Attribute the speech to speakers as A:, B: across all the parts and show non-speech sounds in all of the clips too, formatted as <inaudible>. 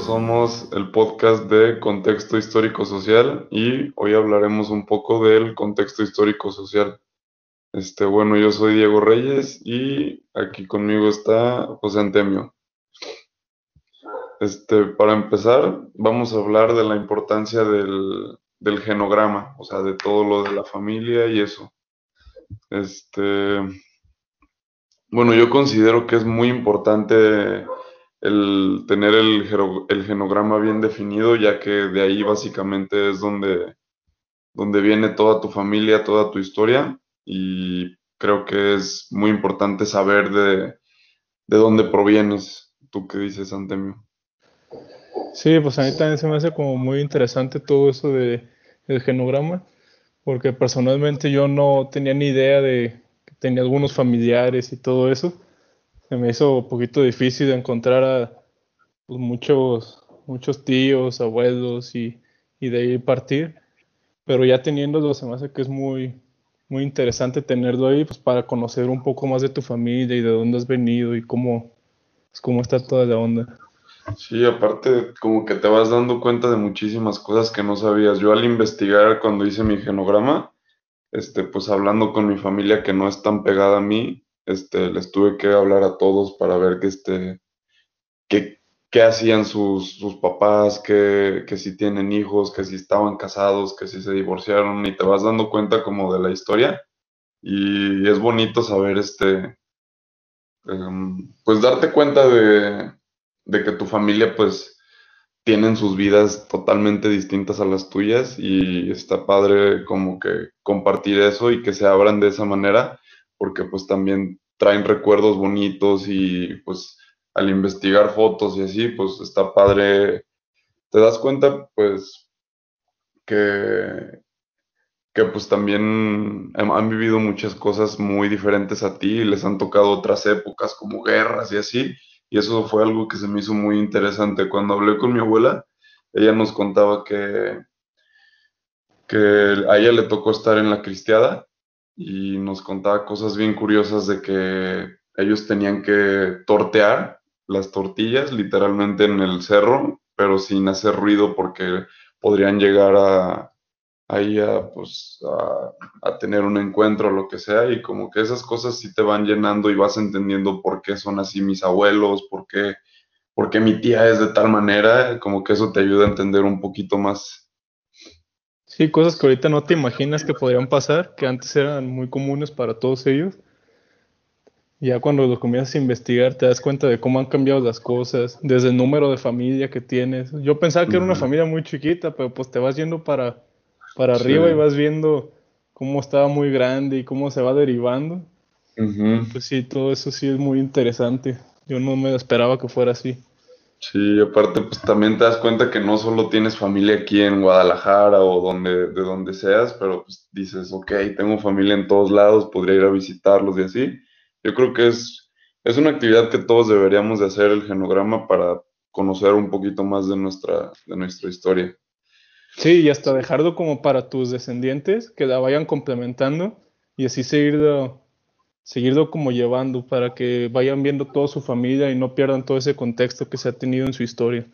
A: somos el podcast de Contexto Histórico Social y hoy hablaremos un poco del contexto histórico social. Este, bueno, yo soy Diego Reyes y aquí conmigo está José Antemio. Este, para empezar, vamos a hablar de la importancia del, del genograma, o sea, de todo lo de la familia y eso. Este, bueno, yo considero que es muy importante el tener el, genograma bien definido, ya que de ahí básicamente es donde, donde viene toda tu familia, toda tu historia, y creo que es muy importante saber de, de dónde provienes. ¿Tú qué dices, Antemio?
B: Sí, pues a mí también se me hace como muy interesante todo eso de, del genograma, porque personalmente yo no tenía ni idea de que tenía algunos familiares y todo eso se me hizo un poquito difícil encontrar a pues, muchos, muchos tíos, abuelos y, de ahí partir. Pero ya teniéndolo se me hace que es muy, muy interesante tenerlo ahí pues, para conocer un poco más de tu familia y de dónde has venido y cómo, pues, cómo está toda la onda.
A: Sí, aparte como que te vas dando cuenta de muchísimas cosas que no sabías. Yo al investigar cuando hice mi genograma, este, pues hablando con mi familia que no es tan pegada a mí, este, les tuve que hablar a todos para ver que este, qué, hacían sus, papás, que, que, si tienen hijos, que si estaban casados, que si se divorciaron, y te vas dando cuenta como de la historia. Y es bonito saber, este, em, pues darte cuenta de, de que tu familia, pues, tienen sus vidas totalmente distintas a las tuyas y está padre como que compartir eso y que se abran de esa manera porque pues también traen recuerdos bonitos y pues al investigar fotos y así, pues está padre. Te das cuenta pues que, que pues también han vivido muchas cosas muy diferentes a ti, les han tocado otras épocas como guerras y así, y eso fue algo que se me hizo muy interesante. Cuando hablé con mi abuela, ella nos contaba que, que a ella le tocó estar en la cristiada y nos contaba cosas bien curiosas de que ellos tenían que tortear las tortillas literalmente en el cerro, pero sin hacer ruido porque podrían llegar a ahí a, pues, a, tener un encuentro o lo que sea y como que esas cosas sí te van llenando y vas entendiendo por qué son así mis abuelos, por qué, por qué mi tía es de tal manera, como que eso te ayuda a entender un poquito más
B: Sí, cosas que ahorita no te imaginas que podrían pasar, que antes eran muy comunes para todos ellos. Ya cuando lo comienzas a investigar te das cuenta de cómo han cambiado las cosas, desde el número de familia que tienes. Yo pensaba que era una familia muy chiquita, pero pues te vas yendo para, para arriba y vas viendo cómo estaba muy grande y cómo se va derivando. Pues sí, todo eso sí es muy interesante. Yo no me esperaba que fuera así.
A: Sí, aparte pues también te das cuenta que no solo tienes familia aquí en Guadalajara o donde, de donde seas, pero pues dices, ok, tengo familia en todos lados, podría ir a visitarlos y así. Yo creo que es, es una actividad que todos deberíamos de hacer el genograma para conocer un poquito más de nuestra, de nuestra historia.
B: Sí, y hasta dejarlo como para tus descendientes, que la vayan complementando y así seguirlo seguirlo como llevando para que vayan viendo toda su familia y no pierdan todo ese contexto que se ha tenido en su historia.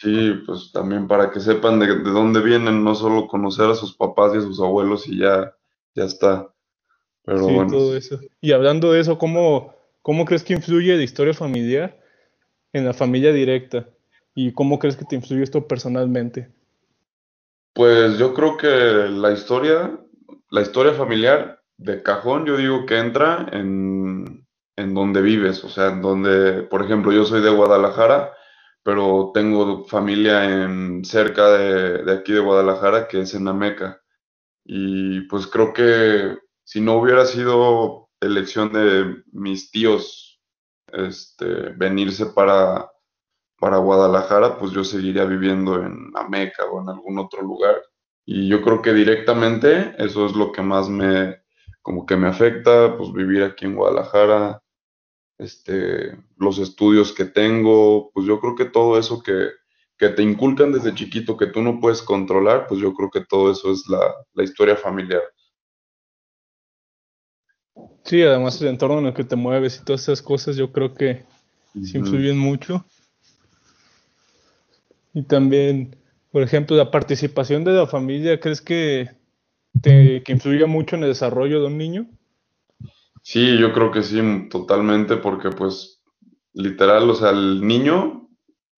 A: Sí, pues también para que sepan de, dónde vienen, no solo conocer a sus papás y a sus abuelos y ya, ya está.
B: Pero sí, todo eso. Y hablando de eso, ¿cómo, ¿cómo crees que influye la historia familiar en la familia directa? ¿Y cómo crees que te influye esto personalmente?
A: Pues yo creo que la historia, la historia familiar de cajón yo digo que entra en, en donde vives, o sea, en donde, por ejemplo, yo soy de Guadalajara, pero tengo familia en cerca de, de aquí de Guadalajara que es en Ameca. Y pues creo que si no hubiera sido elección de mis tíos este, venirse para, para Guadalajara, pues yo seguiría viviendo en Ameca o en algún otro lugar. Y yo creo que directamente eso es lo que más me, como que me afecta, pues vivir aquí en Guadalajara, este, los estudios que tengo, pues yo creo que todo eso que, que te inculcan desde chiquito que tú no puedes controlar, pues yo creo que todo eso es la, la historia familiar.
B: Sí, además el entorno en el que te mueves y todas esas cosas yo creo que influyen mucho. Y también, por ejemplo, la participación de la familia, ¿crees que, te, que influye mucho en el desarrollo de un niño?
A: Sí, yo creo que sí, totalmente, porque pues literal, o sea, el niño,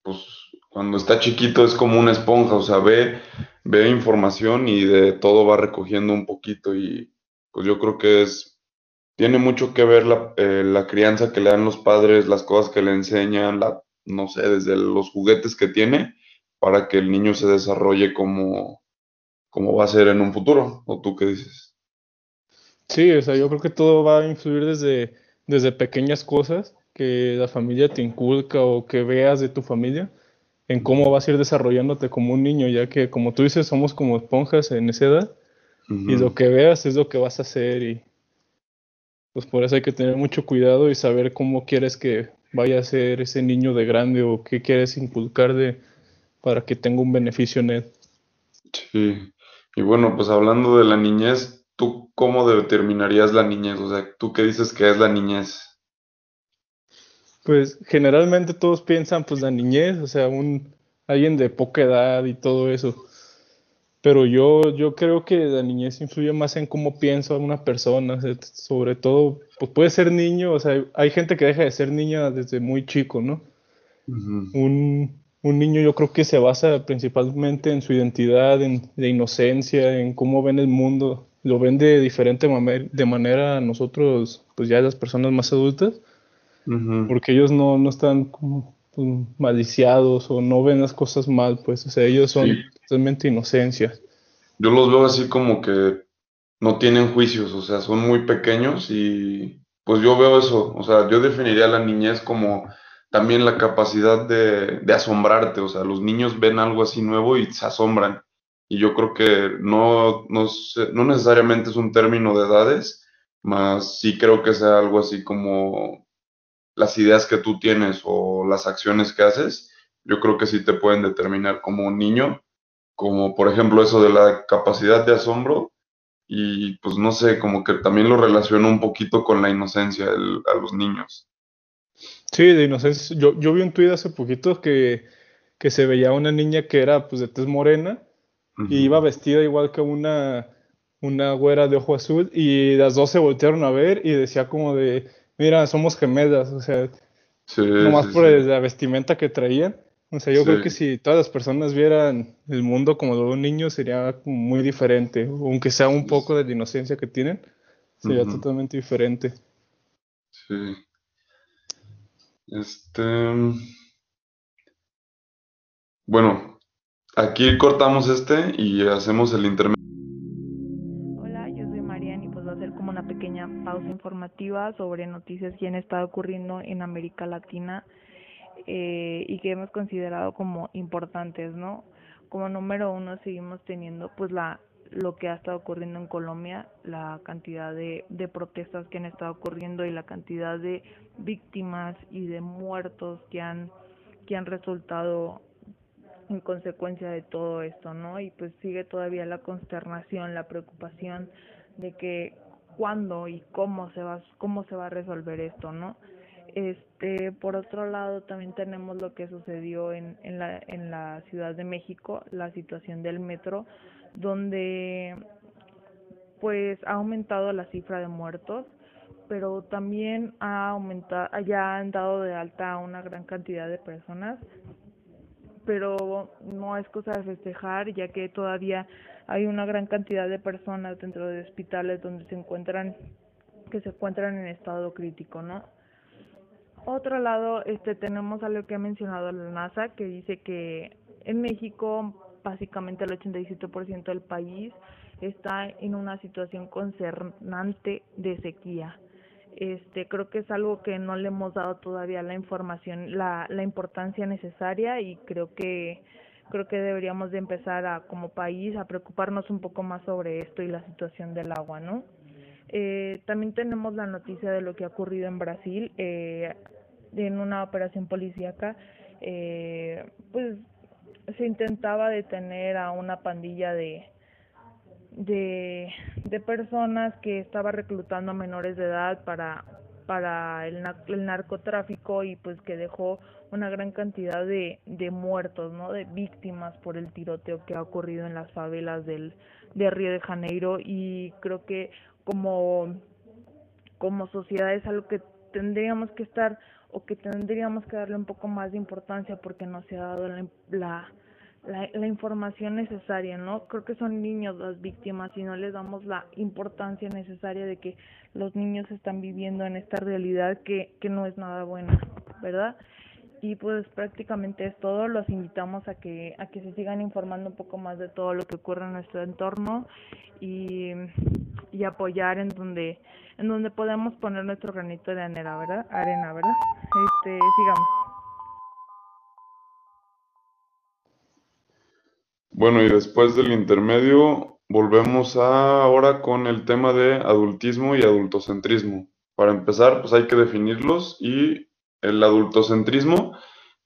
A: pues cuando está chiquito es como una esponja, o sea, ve, ve información y de todo va recogiendo un poquito y pues yo creo que es, tiene mucho que ver la, eh, la crianza que le dan los padres, las cosas que le enseñan, la, no sé, desde los juguetes que tiene, para que el niño se desarrolle como, como va a ser en un futuro, ¿o tú qué dices?
B: Sí, o sea, yo creo que todo va a influir desde, desde pequeñas cosas que la familia te inculca o que veas de tu familia en cómo vas a ir desarrollándote como un niño, ya que como tú dices, somos como esponjas en esa edad y lo que veas es lo que vas a hacer y pues por eso hay que tener mucho cuidado y saber cómo quieres que vaya a ser ese niño de grande o qué quieres inculcar de para que tenga un beneficio en él.
A: Sí, y bueno, pues hablando de la niñez, ¿tú cómo determinarías la niñez? O sea, ¿tú qué dices que es la niñez?
B: Pues generalmente todos piensan pues la niñez, o sea, un alguien de poca edad y todo eso. Pero yo, yo creo que la niñez influye más en cómo piensa una persona, sobre todo, pues puede ser niño, o sea, hay gente que deja de ser niña desde muy chico, ¿no? un, un, niño yo creo que se basa principalmente en su identidad, en, de inocencia, en cómo ven el mundo, lo ven de diferente de manera a nosotros, pues ya las personas más adultas porque ellos no, no están como pues, maliciados o no ven las cosas mal, pues, o sea, ellos son totalmente inocencia.
A: Yo los veo así como que no tienen juicios, o sea, son muy pequeños y pues yo veo eso, o sea, yo definiría a la niñez como también la capacidad de, asombrarte, o sea, los niños ven algo así nuevo y se asombran. Y yo creo que no, no, no necesariamente es un término de edades, más sí creo que sea algo así como las ideas que tú tienes o las acciones que haces, yo creo que sí te pueden determinar como un niño, como por ejemplo eso de la capacidad de asombro y pues no sé, como que también lo relaciono un poquito con la inocencia a los niños.
B: Sí, de inocencia. Yo, yo vi un tuit hace poquito que, que se veía una niña que era pues de tez morena y iba vestida igual que una, una güera de ojo azul y las dos se voltearon a ver y decía como de mira, somos gemelas, o sea, nomás por la vestimenta que traían. O sea, yo creo que si todas las personas vieran el mundo como de un niño sería muy diferente, aunque sea un poco de la inocencia que tienen, sería totalmente diferente.
A: Sí. Este. Bueno, aquí cortamos este y hacemos el intermedio.
C: informativa sobre noticias que han estado ocurriendo en América Latina eh, y que hemos considerado como importantes, ¿no? Como número uno seguimos teniendo pues la lo que ha estado ocurriendo en Colombia, la cantidad de, de protestas que han estado ocurriendo y la cantidad de víctimas y de muertos que han que han resultado en consecuencia de todo esto, ¿no? Y pues sigue todavía la consternación, la preocupación de que cuándo y cómo se va cómo se va a resolver esto, ¿no? Este, por otro lado, también tenemos lo que sucedió en, en, la, en la Ciudad de México, la situación del metro, donde pues ha aumentado la cifra de muertos, pero también ha aumentado, ya han dado de alta a una gran cantidad de personas, pero no es cosa de festejar, ya que todavía hay una gran cantidad de personas dentro de hospitales donde se encuentran que se encuentran en estado crítico, ¿no? Otro lado, este tenemos algo que ha mencionado la NASA que dice que en México básicamente el 87% del país está en una situación concernante de sequía. Este, creo que es algo que no le hemos dado todavía la información, la, la importancia necesaria y creo que creo que deberíamos de empezar a como país a preocuparnos un poco más sobre esto y la situación del agua, ¿no? Eh, también tenemos la noticia de lo que ha ocurrido en Brasil eh, en una operación policíaca, eh, pues se intentaba detener a una pandilla de de, de personas que estaba reclutando a menores de edad para para el, el, narcotráfico y pues que dejó una gran cantidad de, de muertos, ¿no? De víctimas por el tiroteo que ha ocurrido en las favelas del, de Río de Janeiro y creo que como, como sociedad es algo que tendríamos que estar o que tendríamos que darle un poco más de importancia porque no se ha dado la la, la, información necesaria, ¿no? Creo que son niños las víctimas y no les damos la importancia necesaria de que los niños están viviendo en esta realidad que, que no es nada buena, ¿verdad? Y pues prácticamente es todo, los invitamos a que, a que se sigan informando un poco más de todo lo que ocurre en nuestro entorno y, y apoyar en donde, en donde podemos poner nuestro granito de arena, ¿verdad? Arena, ¿verdad? Este, sigamos.
A: Bueno, y después del intermedio, volvemos a ahora con el tema de adultismo y adultocentrismo. Para empezar, pues hay que definirlos y el adultocentrismo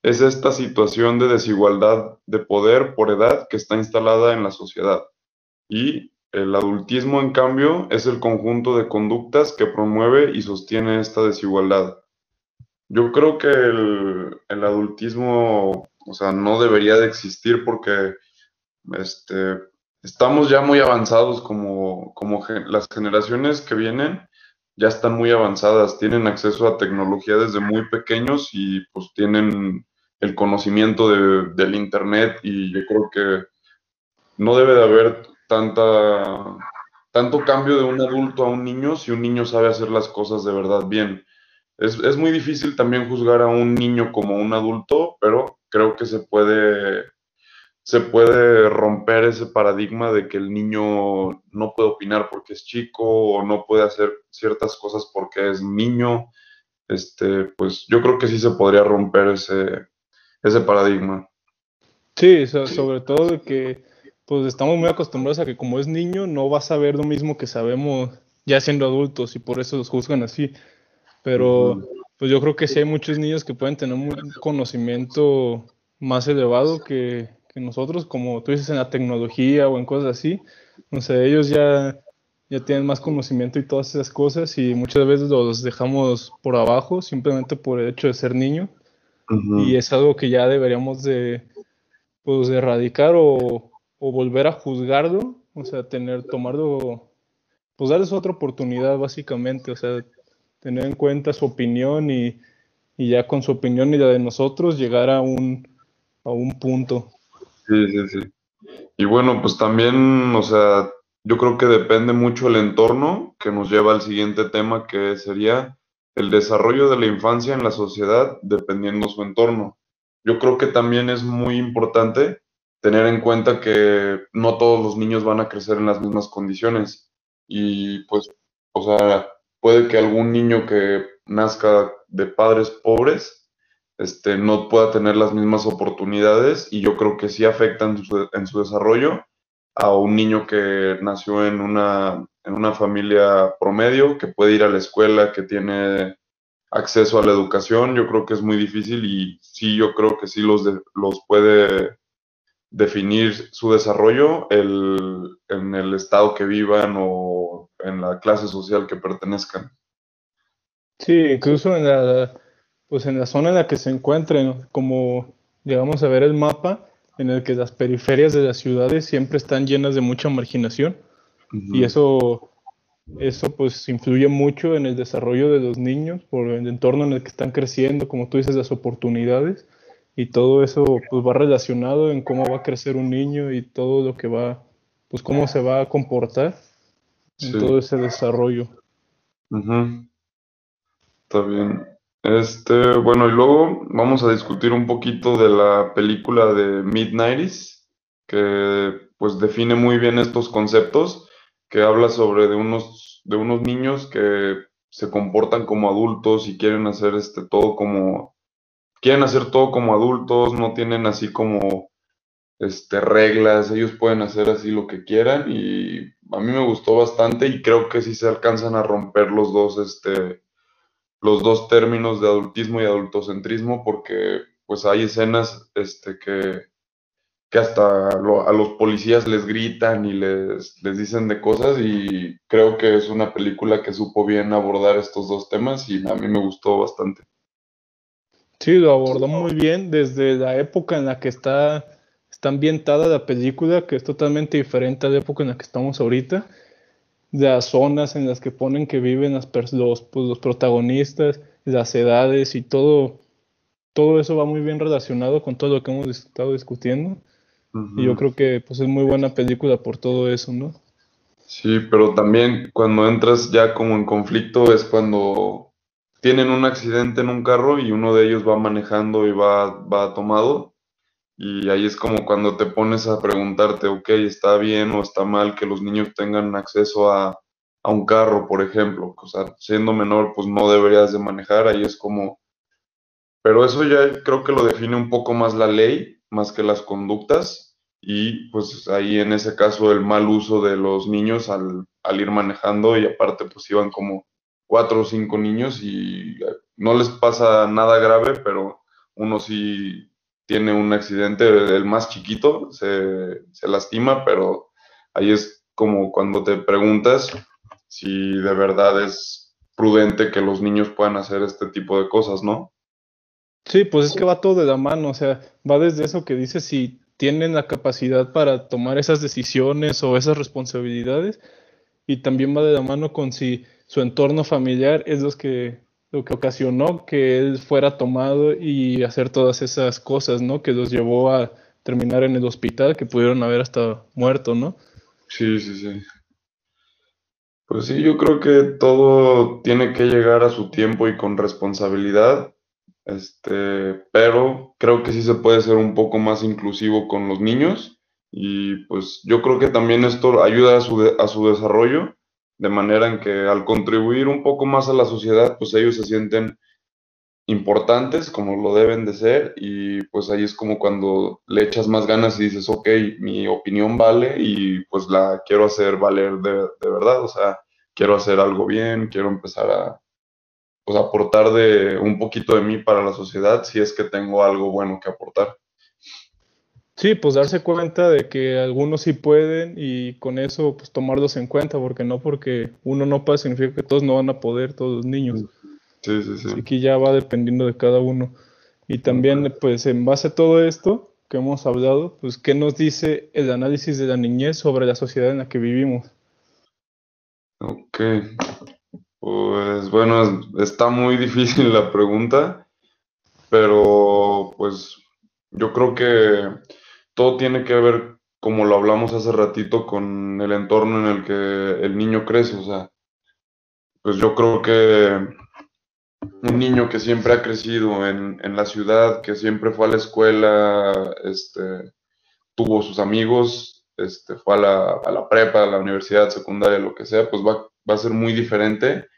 A: es esta situación de desigualdad de poder por edad que está instalada en la sociedad. Y el adultismo, en cambio, es el conjunto de conductas que promueve y sostiene esta desigualdad. Yo creo que el, el adultismo, o sea, no debería de existir porque este, estamos ya muy avanzados como, como las generaciones que vienen ya están muy avanzadas, tienen acceso a tecnología desde muy pequeños y pues tienen el conocimiento de, del Internet y yo creo que no debe de haber tanta, tanto cambio de un adulto a un niño si un niño sabe hacer las cosas de verdad bien. Es, es muy difícil también juzgar a un niño como un adulto, pero creo que se puede se puede romper ese paradigma de que el niño no puede opinar porque es chico o no puede hacer ciertas cosas porque es niño. Este, pues yo creo que sí se podría romper ese, ese paradigma.
B: Sí, sobre todo que pues estamos muy acostumbrados a que como es niño no va a saber lo mismo que sabemos ya siendo adultos y por eso los juzgan así. Pero pues yo creo que sí hay muchos niños que pueden tener un conocimiento más elevado que, que nosotros, como tú dices, en la tecnología o en cosas así. No sé, ellos ya, ya tienen más conocimiento y todas esas cosas y muchas veces los dejamos por abajo simplemente por el hecho de ser niño. Y es algo que ya deberíamos de, pues, erradicar o, o, volver a juzgarlo, o sea, tener, tomarlo, pues darles otra oportunidad básicamente, o sea, tener en cuenta su opinión y, y ya con su opinión y la de nosotros llegar a un, a un punto.
A: Sí, sí, sí. Y bueno, pues también, o sea, yo creo que depende mucho el entorno que nos lleva al siguiente tema, que sería el desarrollo de la infancia en la sociedad dependiendo su entorno. Yo creo que también es muy importante tener en cuenta que no todos los niños van a crecer en las mismas condiciones. Y pues, o sea, puede que algún niño que nazca de padres pobres este, no pueda tener las mismas oportunidades y yo creo que sí afecta en su, desarrollo a un niño que nació en una, en una familia promedio, que puede ir a la escuela, que tiene acceso a la educación, yo creo que es muy difícil y sí, yo creo que sí los, los puede definir su desarrollo el, en el estado que vivan o en la clase social que pertenezcan.
B: Sí, incluso en la pues en la zona en la que se encuentren, como llegamos a ver el mapa, en el que las periferias de las ciudades siempre están llenas de mucha marginación y eso eso pues influye mucho en el desarrollo de los niños por el entorno en el que están creciendo, como tú dices, las oportunidades y todo eso pues va relacionado en cómo va a crecer un niño y todo lo que va, pues cómo se va a comportar en todo ese desarrollo.
A: Está bien. Este, bueno, y luego vamos a discutir un poquito de la película de Mid-90s, que pues define muy bien estos conceptos, que habla sobre de unos, de unos niños que se comportan como adultos y quieren hacer este todo como, quieren hacer todo como adultos, no tienen así como este reglas, ellos pueden hacer así lo que quieran y a mí me gustó bastante y creo que sí se alcanzan a romper los dos este los dos términos de adultismo y adultocentrismo porque pues hay escenas este, que, que hasta a los policías les gritan y les, les dicen de cosas y creo que es una película que supo bien abordar estos dos temas y a mí me gustó bastante.
B: Sí, lo abordó muy bien desde la época en la que está, está ambientada la película, que es totalmente diferente a la época en la que estamos ahorita, las zonas en las que ponen que viven las, los, pues, los protagonistas, las edades y todo, todo eso va muy bien relacionado con todo lo que hemos estado discutiendo. Y yo creo que pues es muy buena película por todo eso, ¿no?
A: Sí, pero también cuando entras ya como en conflicto es cuando tienen un accidente en un carro y uno de ellos va manejando y va, va tomado. Y ahí es como cuando te pones a preguntarte, ok, ¿está bien o está mal que los niños tengan acceso a, a un carro, por ejemplo? O sea, siendo menor, pues no deberías de manejar. Ahí es como... Pero eso ya creo que lo define un poco más la ley más que las conductas y pues ahí en ese caso el mal uso de los niños al, al ir manejando y aparte pues iban como cuatro o cinco niños y no les pasa nada grave, pero uno sí tiene un accidente, el más chiquito se, se lastima, pero ahí es como cuando te preguntas si de verdad es prudente que los niños puedan hacer este tipo de cosas, ¿no?
B: Sí, pues es que va todo de la mano, o sea, va desde eso que dice si tienen la capacidad para tomar esas decisiones o esas responsabilidades y también va de la mano con si su entorno familiar es lo que lo que ocasionó que él fuera tomado y hacer todas esas cosas, ¿no? Que los llevó a terminar en el hospital, que pudieron haber hasta muerto, ¿no?
A: Sí, sí, sí. Pues sí, yo creo que todo tiene que llegar a su tiempo y con responsabilidad este, pero creo que sí se puede ser un poco más inclusivo con los niños y pues yo creo que también esto ayuda a su, a su desarrollo, de manera en que al contribuir un poco más a la sociedad, pues ellos se sienten importantes como lo deben de ser y pues ahí es como cuando le echas más ganas y dices, ok, mi opinión vale y pues la quiero hacer valer de, de verdad, o sea, quiero hacer algo bien, quiero empezar a, pues aportar de un poquito de mí para la sociedad si es que tengo algo bueno que aportar.
B: Sí, pues darse cuenta de que algunos sí pueden y con eso pues tomarlos en cuenta, porque no porque uno no pueda significa que todos no van a poder, todos los niños.
A: Sí, sí, sí.
B: Así que ya va dependiendo de cada uno. Y también pues en base a todo esto que hemos hablado, pues qué nos dice el análisis de la niñez sobre la sociedad en la que vivimos.
A: Ok, pues bueno, está muy <laughs> difícil la pregunta, pero pues yo creo que todo tiene que ver, como lo hablamos hace ratito, con el entorno en el que el niño crece. O sea, pues yo creo que un niño que siempre ha crecido en, en la ciudad, que siempre fue a la escuela, este, tuvo sus amigos, este, fue a la, a la prepa, a la universidad, secundaria, lo que sea, pues va, va a ser muy diferente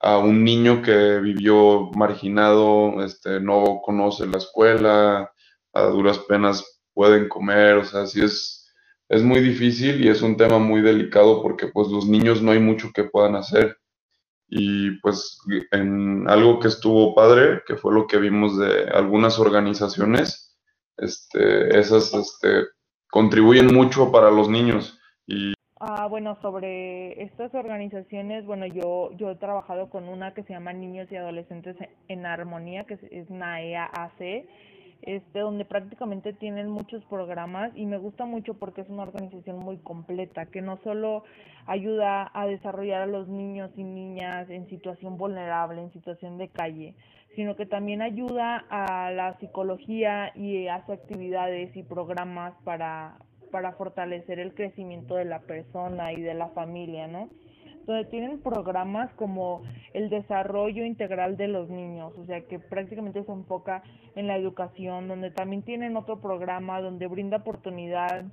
A: a un niño que vivió marginado, este, no conoce la escuela, a duras penas pueden comer, o sea, sí es, es muy difícil y es un tema muy delicado porque pues los niños no hay mucho que puedan hacer. Y pues en algo que estuvo padre, que fue lo que vimos de algunas organizaciones, este, esas este, contribuyen mucho para los niños. Y
C: Ah, bueno, sobre estas organizaciones, bueno, yo, yo he trabajado con una que se llama Niños y Adolescentes en Armonía, que es, NAEA AC, este, donde prácticamente tienen muchos programas y me gusta mucho porque es una organización muy completa, que no solo ayuda a desarrollar a los niños y niñas en situación vulnerable, en situación de calle, sino que también ayuda a la psicología y hace actividades y programas para, para fortalecer el crecimiento de la persona y de la familia, ¿no? Donde tienen programas como el desarrollo integral de los niños, o sea que prácticamente se enfoca en la educación, donde también tienen otro programa donde brinda oportunidad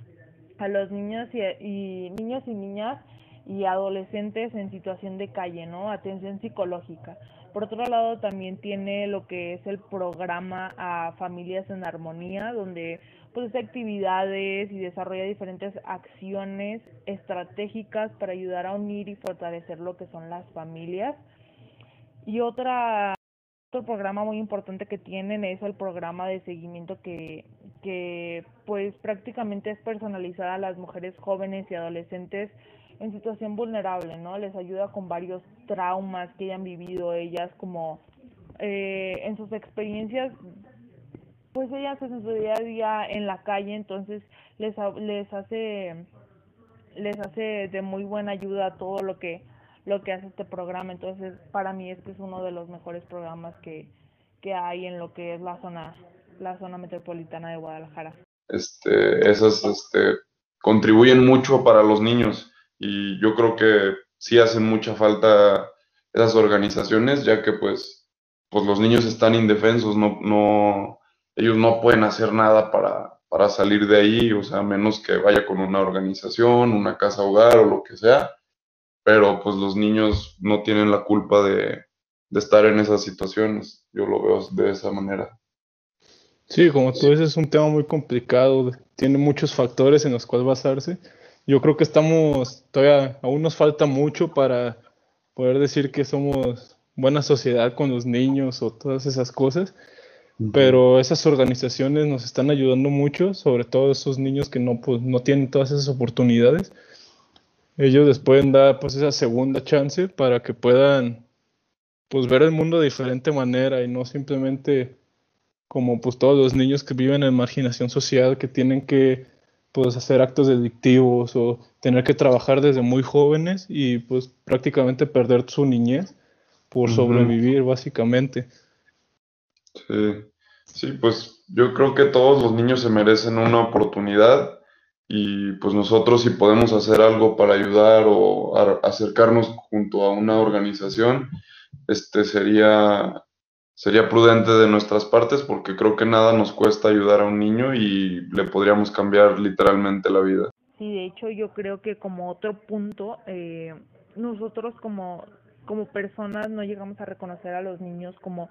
C: a los niños y, y niños y niñas y adolescentes en situación de calle, ¿no? Atención psicológica. Por otro lado, también tiene lo que es el programa a Familias en Armonía, donde pues actividades y desarrolla diferentes acciones estratégicas para ayudar a unir y fortalecer lo que son las familias. Y otra otro programa muy importante que tienen es el programa de seguimiento que, que pues prácticamente es personalizada a las mujeres jóvenes y adolescentes en situación vulnerable, ¿no? Les ayuda con varios traumas que hayan vivido ellas, como eh, en sus experiencias, pues ellas en su día a día en la calle, entonces les, les hace les hace de muy buena ayuda todo lo que lo que hace este programa, entonces para mí este es uno de los mejores programas que, que hay en lo que es la zona la zona metropolitana de Guadalajara.
A: Este, esas este, contribuyen mucho para los niños y yo creo que sí hacen mucha falta esas organizaciones, ya que pues, pues los niños están indefensos, no, no, ellos no pueden hacer nada para, para salir de ahí, o sea, menos que vaya con una organización, una casa hogar o lo que sea, pero pues los niños no tienen la culpa de, de estar en esas situaciones, yo lo veo de esa manera.
B: Sí, como tú dices, es un tema muy complicado, tiene muchos factores en los cuales basarse. Yo creo que estamos, todavía, aún nos falta mucho para poder decir que somos buena sociedad con los niños o todas esas cosas, pero esas organizaciones nos están ayudando mucho, sobre todo esos niños que no, pues, no tienen todas esas oportunidades. Ellos les pueden dar pues esa segunda chance para que puedan pues ver el mundo de diferente manera y no simplemente como pues todos los niños que viven en marginación social, que tienen que pues hacer actos delictivos o tener que trabajar desde muy jóvenes y pues prácticamente perder su niñez por sobrevivir básicamente.
A: Sí, sí, pues yo creo que todos los niños se merecen una oportunidad y pues nosotros si podemos hacer algo para ayudar o acercarnos junto a una organización, este sería sería prudente de nuestras partes porque creo que nada nos cuesta ayudar a un niño y le podríamos cambiar literalmente la vida.
C: Sí, de hecho yo creo que como otro punto, eh, nosotros como, como personas no llegamos a reconocer a los niños como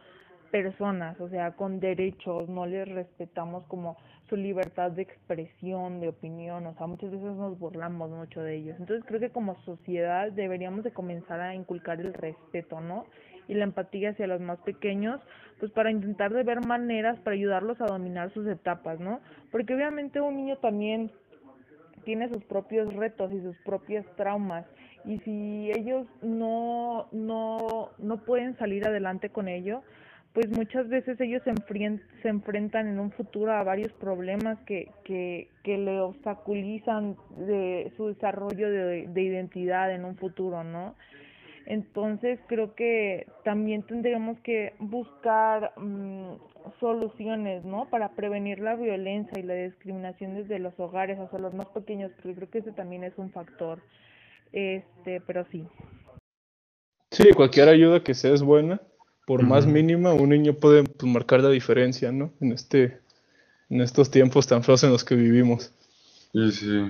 C: personas, o sea, con derechos, no les respetamos como su libertad de expresión, de opinión, o sea, muchas veces nos burlamos mucho de ellos. Entonces creo que como sociedad deberíamos de comenzar a inculcar el respeto, ¿no? Y la empatía hacia los más pequeños, pues para intentar de ver maneras para ayudarlos a dominar sus etapas, ¿no? Porque obviamente un niño también tiene sus propios retos y sus propios traumas y si ellos no no no pueden salir adelante con ello, pues muchas veces ellos se, se enfrentan en un futuro a varios problemas que, que, que le obstaculizan de su desarrollo de, de identidad en un futuro, ¿no? Entonces creo que también tendríamos que buscar mm, soluciones, ¿no? Para prevenir la violencia y la discriminación desde los hogares hasta los más pequeños, porque creo que ese también es un factor. Este, pero sí.
B: Sí, cualquier ayuda que sea es buena, por más mínima, un niño puede pues, marcar la diferencia, ¿no? En este, en estos tiempos tan feos en los que vivimos.
A: Sí, sí.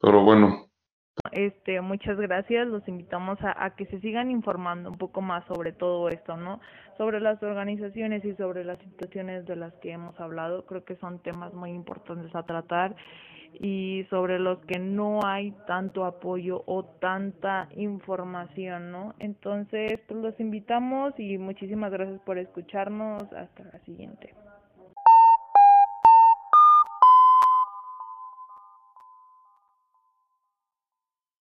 A: Pero bueno,
C: este, muchas gracias. Los invitamos a, que se sigan informando un poco más sobre todo esto, ¿no? Sobre las organizaciones y sobre las situaciones de las que hemos hablado. Creo que son temas muy importantes a tratar y sobre los que no hay tanto apoyo o tanta información, ¿no? Entonces, pues los invitamos y muchísimas gracias por escucharnos. Hasta la siguiente.